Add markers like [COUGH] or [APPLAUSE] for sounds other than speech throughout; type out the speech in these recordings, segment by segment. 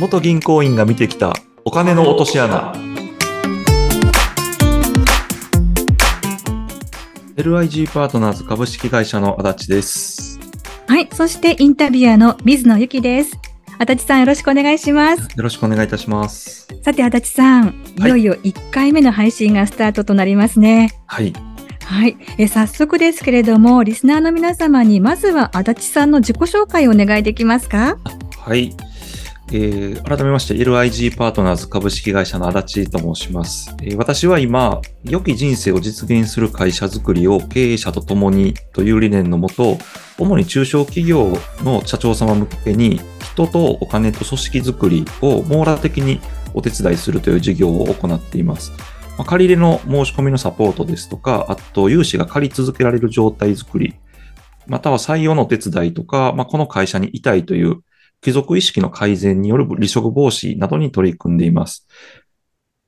元銀行員が見てきたお金の落とし穴 LIG パートナーズ株式会社の足立ですはい。そしてインタビュアーの水野ゆきです。足立さんよろしくお願いします。よろしくお願いいたしますさて足立さん、いよいよ1回目の配信がスタートとなりますね。はいはい。え早速ですけれども、リスナーの皆様にまずは足立さんの自己紹介をお願いできますか？はい、えー改めまして LIG パートナーズ株式会社の足立と申します、えー私は今良き人生を実現する会社づくりを経営者と共にという理念のもと主に中小企業の社長様向けに人とお金と組織づくりを網羅的にお手伝いするという事業を行っています。まあ借り入れの申し込みのサポートですとか、あと融資が借り続けられる状態づくり、または採用のお手伝いとか、まあ、この会社にいたいという貴族意識の改善による離職防止などに取り組んでいます。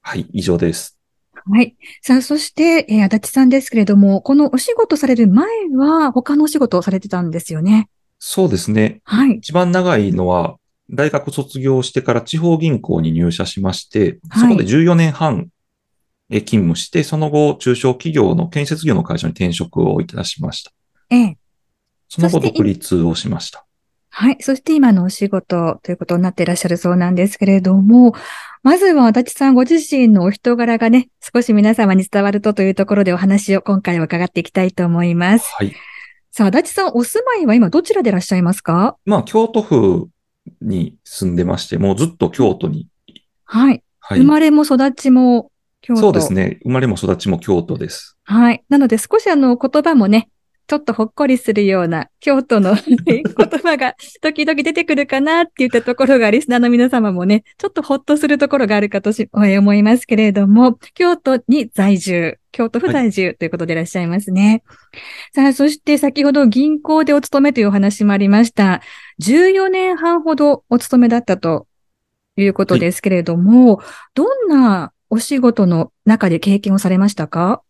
はい、以上です。はい。さあ、そして、えー足立さんですけれども、このお仕事される前は他のお仕事をされてたんですよね。そうですね。はい。一番長いのは、大学卒業してから地方銀行に入社しまして、はいそこで14年半え勤務して、その後、中小企業の建設業の会社に転職をいたしました。ええ。その後、独立をしました。はい。そして今のお仕事ということになっていらっしゃるそうなんですけれども、まずは足立さんご自身のお人柄がね、少し皆様に伝わるとというところでお話を今回は伺っていきたいと思います。はい。さあ、足立さんお住まいは今どちらでいらっしゃいますか？まあ、京都府に住んでまして、もうずっと京都に。はい。はい生。まれも育ちも京都。そうですね。生まれも育ちも京都です。はい。なので少しあの言葉もね、ちょっとほっこりするような京都の [LAUGHS] 言葉が時々出てくるかなっていったところがリスナーの皆様もね、ちょっとほっとするところがあるかとし思いますけれども、京都に在住、京都府在住ということでいらっしゃいますね。さあ、そして先ほど銀行でお勤めというお話もありました。14年半ほどお勤めだったということですけれども、どんなお仕事の中で経験をされましたか？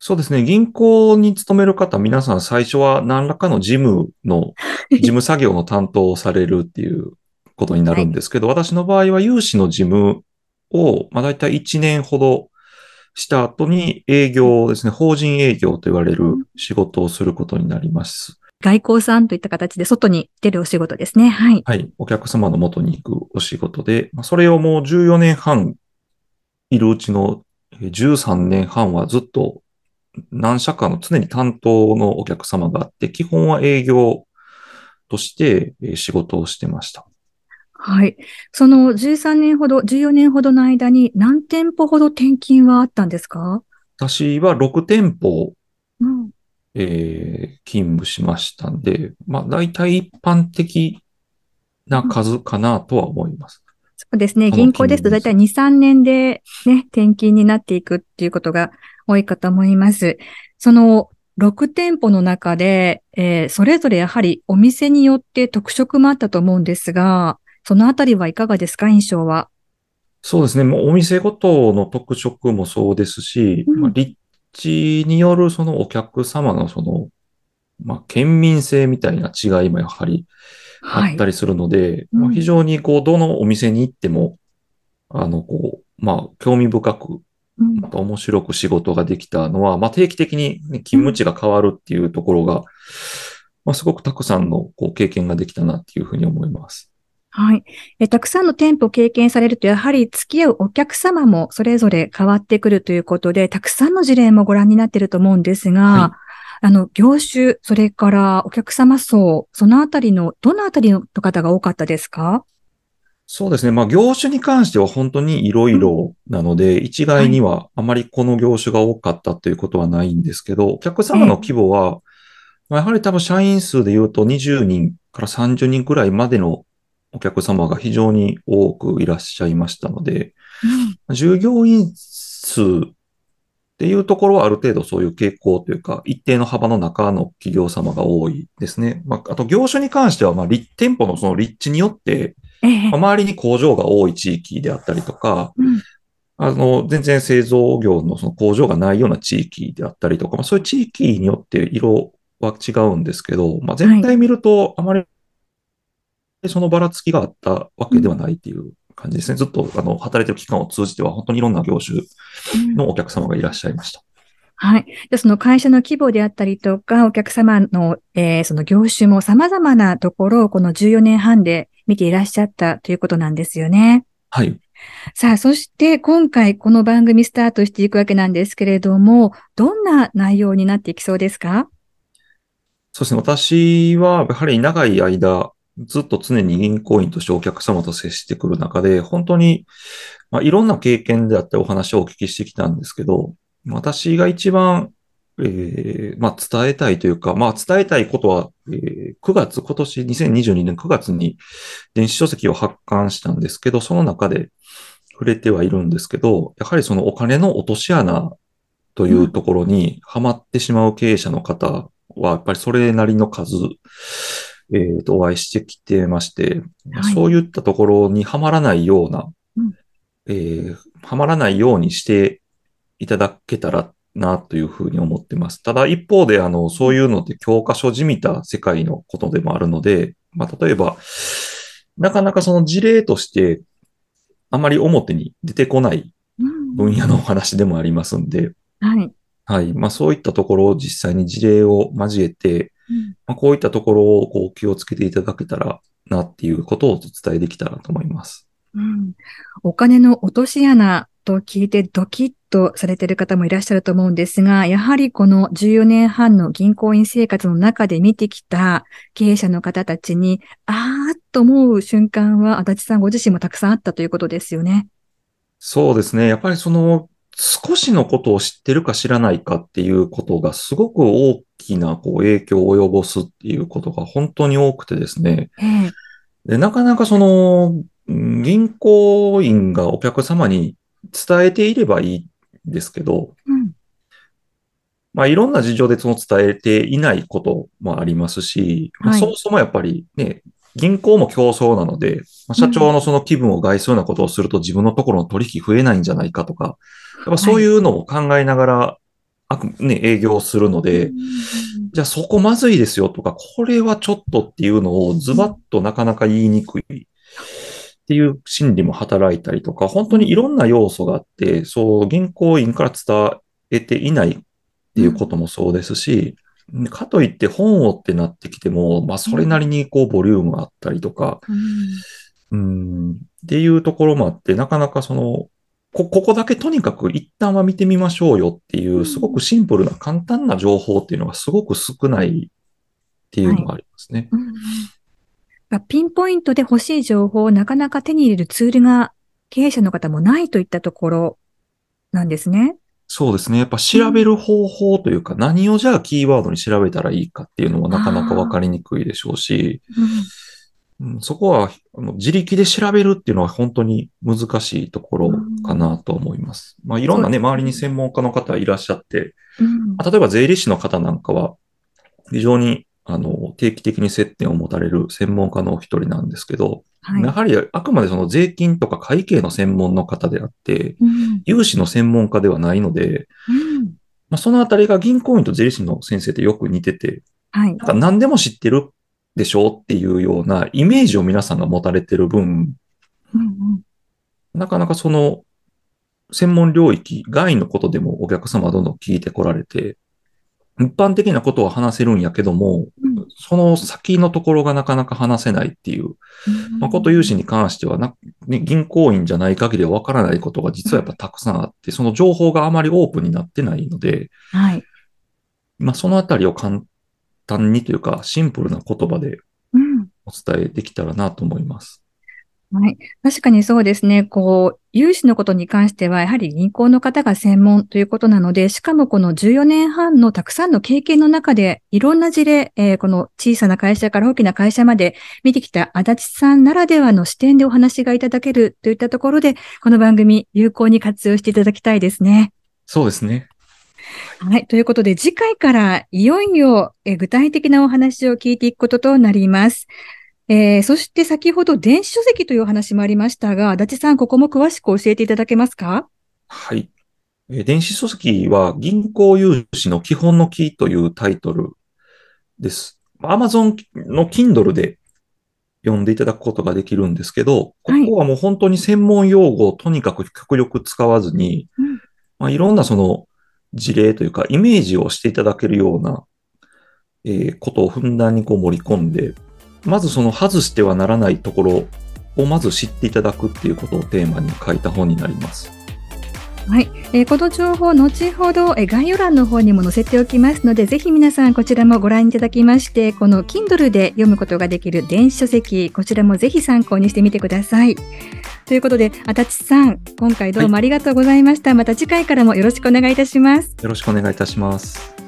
そうですね。銀行に勤める方、皆さん最初は何らかの事務の、[LAUGHS] 事務作業の担当をされるっていうことになるんですけど、私の場合は融資の事務を、まあ大体1年ほどした後に営業ですね、法人営業と言われる仕事をすることになります。外交さんといった形で外に出るお仕事ですね。はい。はい。お客様の元に行くお仕事で、まあそれをもう14年半いるうちのえー13年半はずっと何社かの常に担当のお客様があって、基本は営業としてえー仕事をしてました。はい。その13年ほど、14年ほどの間に何店舗ほど転勤はあったんですか？私は6店舗、うん。えー勤務しましたんで、まあ大体一般的な数かなとは思います。そうですね。銀行ですとだいたい2、3年でね、転勤になっていくっていうことが多いかと思います。その6店舗の中で、えーそれぞれやはりお店によって特色もあったと思うんですが、そのあたりはいかがですか？印象は。そうですね。もうお店ごとの特色もそうですし、うんまあ、立地によるそのお客様のその、まあ、県民性みたいな違いもやはりあはいった。りするので、うんまあ、非常にこう、どのお店に行っても、あの、こう、まあ、興味深く、うんまた面白く仕事ができたのは、まあ、定期的に、ね、勤務地が変わるっていうところが、まあ、すごくたくさんのこう経験ができたなっていうふうに思います。はい。え、たくさんの店舗を経験されると、やはり付き合うお客様もそれぞれ変わってくるということで、たくさんの事例もご覧になっていると思うんですが、はあの、業種、それからお客様層、そのあたりの、どのあたりの方が多かったですか？そうですね。まあ、業種に関しては本当にいろいろなので、一概にはあまりこの業種が多かったということはないんですけど、お客様の規模は、まあやはり多分社員数で言うと20人から30人くらいまでのお客様が非常に多くいらっしゃいましたので、従業員数っていうところはある程度そういう傾向というか、一定の幅の中の企業様が多いですね。まあ、あと業種に関しては、まあ、立店舗のその立地によって、ええ。まあ周りに工場が多い地域であったりとか、うん。あの、全然製造業のその工場がないような地域であったりとか、まあ、そういう地域によって色は違うんですけど、まあ、全体見るとあまりりそのばらつきがあったわけではないっていう感じですね。ずっと、あの、働いてる期間を通じては、本当にいろんな業種のお客様がいらっしゃいました。はい。で、その会社の規模であったりとか、お客様の、えー、その業種も様々なところをこの14年半で見ていらっしゃったということなんですよね。はい。さあ、そして今回この番組スタートしていくわけなんですけれども、どんな内容になっていきそうですか？そうですね。私は、やはり長い間、ずっと常に銀行員としてお客様と接してくる中で、本当に、まあ、いろんな経験であってお話をお聞きしてきたんですけど、私が一番、えー、まあ、伝えたいというか、まあ、伝えたいことは、えー、9月、今年2022年9月に電子書籍を発刊したんですけど、その中で触れてはいるんですけど、やはりそのお金の落とし穴というところにはまってしまう経営者の方は、やっぱりそれなりの数、えー、と、お会いしてきてまして、はいそういったところにはまらないような、うんえーはまらないようにしていただけたらなというふうに思ってます。ただ一方で、あの、そういうのって教科書じみた世界のことでもあるので、まあ、例えば、なかなかその事例として、あまり表に出てこないうん分野のお話でもありますんで、はい。はい。まあそういったところを実際に事例を交えて、うんまあ、こういったところをこう気をつけていただけたらなっていうことをお伝えできたらと思います。うんお金の落とし穴と聞いてドキッとされている方もいらっしゃると思うんですが、やはりこの14年半の銀行員生活の中で見てきた経営者の方たちに、あーっと思う瞬間は足立さんご自身もたくさんあったということですよね。そうですね。やっぱりその少しのことを知ってるか知らないかっていうことがすごく大きなこう影響を及ぼすっていうことが本当に多くてですね。ええ。で、なかなかそのうん銀行員がお客様に伝えていればいいんですけど、うん。まあ、いろんな事情でその伝えていないこともありますし、まあはい。そもそもやっぱりね、銀行も競争なので、まあ社長のその気分を害するようなことをすると自分のところの取引増えないんじゃないかとか、やっぱそういうのを考えながら、あくね、営業するので、じゃあそこまずいですよとか、これはちょっとっていうのをズバッとなかなか言いにくいっていう心理も働いたりとか、本当にいろんな要素があって、そう、銀行員から伝えていないっていうこともそうですし、かといって本をってなってきても、まあそれなりにこうボリュームがあったりとか、うんうん、っていうところもあって、なかなかその、こ、ここだけとにかく一旦は見てみましょうよっていうう、んすごくシンプルな簡単な情報っていうのがすごく少ないっていうのがありますね。うんうんピンポイントで欲しい情報をなかなか手に入れるツールが経営者の方もないといったところなんですね。そうですね。やっぱ調べる方法というか、何をじゃあキーワードに調べたらいいかっていうのもなかなかわかりにくいでしょうし、うん。そこはあの自力で調べるっていうのは本当に難しいところかなと思います。まあいろんなね、周りに専門家の方いらっしゃって、うん。まあ例えば税理士の方なんかは、非常にあの定期的に接点を持たれる専門家のお一人なんですけど、はい。やはりあくまでその税金とか会計の専門の方であって、うん。融資の専門家ではないので、うん。まあ、そのあたりが銀行員と税理士の先生ってよく似てて、はい。なんか何でも知ってるでしょうっていうようなイメージを皆さんが持たれてる分、うんうん。なかなかその専門領域外のことでもお客様はどんどん聞いてこられて、一般的なことは話せるんやけども、うんその先のところがなかなか話せないっていう、誠融資に関してはな、ね、銀行員じゃない限りはわからないことが実はやっぱたくさんあって、その情報があまりオープンになってないので、はい。まあそのあたりを簡単にというかシンプルな言葉でうんお伝えできたらなと思います。はい。確かにそうですね。こう、融資のことに関しては、やはり銀行の方が専門ということなので、しかもこの14年半のたくさんの経験の中で、いろんな事例、えーこの小さな会社から大きな会社まで見てきた足立さんならではの視点でお話がいただけるといったところで、この番組有効に活用していただきたいですね。そうですね。はい。ということで、次回からいよいよえー具体的なお話を聞いていくこととなります。えーそして先ほど電子書籍というお話もありましたが、足立さん、ここも詳しく教えていただけますか？はい。えー電子書籍は銀行融資の基本のキーというタイトルです。Amazon の Kindle で読んでいただくことができるんですけど、こはいこはもう本当に専門用語をとにかく極力使わずに、うんまあ、いろんなその事例というかイメージをしていただけるような、えーことをふんだんにこう盛り込んで、まずその外してはならないところをまず知っていただくっていうことをテーマに書いた本になります。はい、えーこの情報、後ほど、えー概要欄の方にも載せておきますので、ぜひ皆さんこちらもご覧いただきまして、この Kindle で読むことができる電子書籍、こちらもぜひ参考にしてみてください。ということで、足立さん、今回どうもありがとうございました。また次回からもよろしくお願いいたします。よろしくお願いいたします。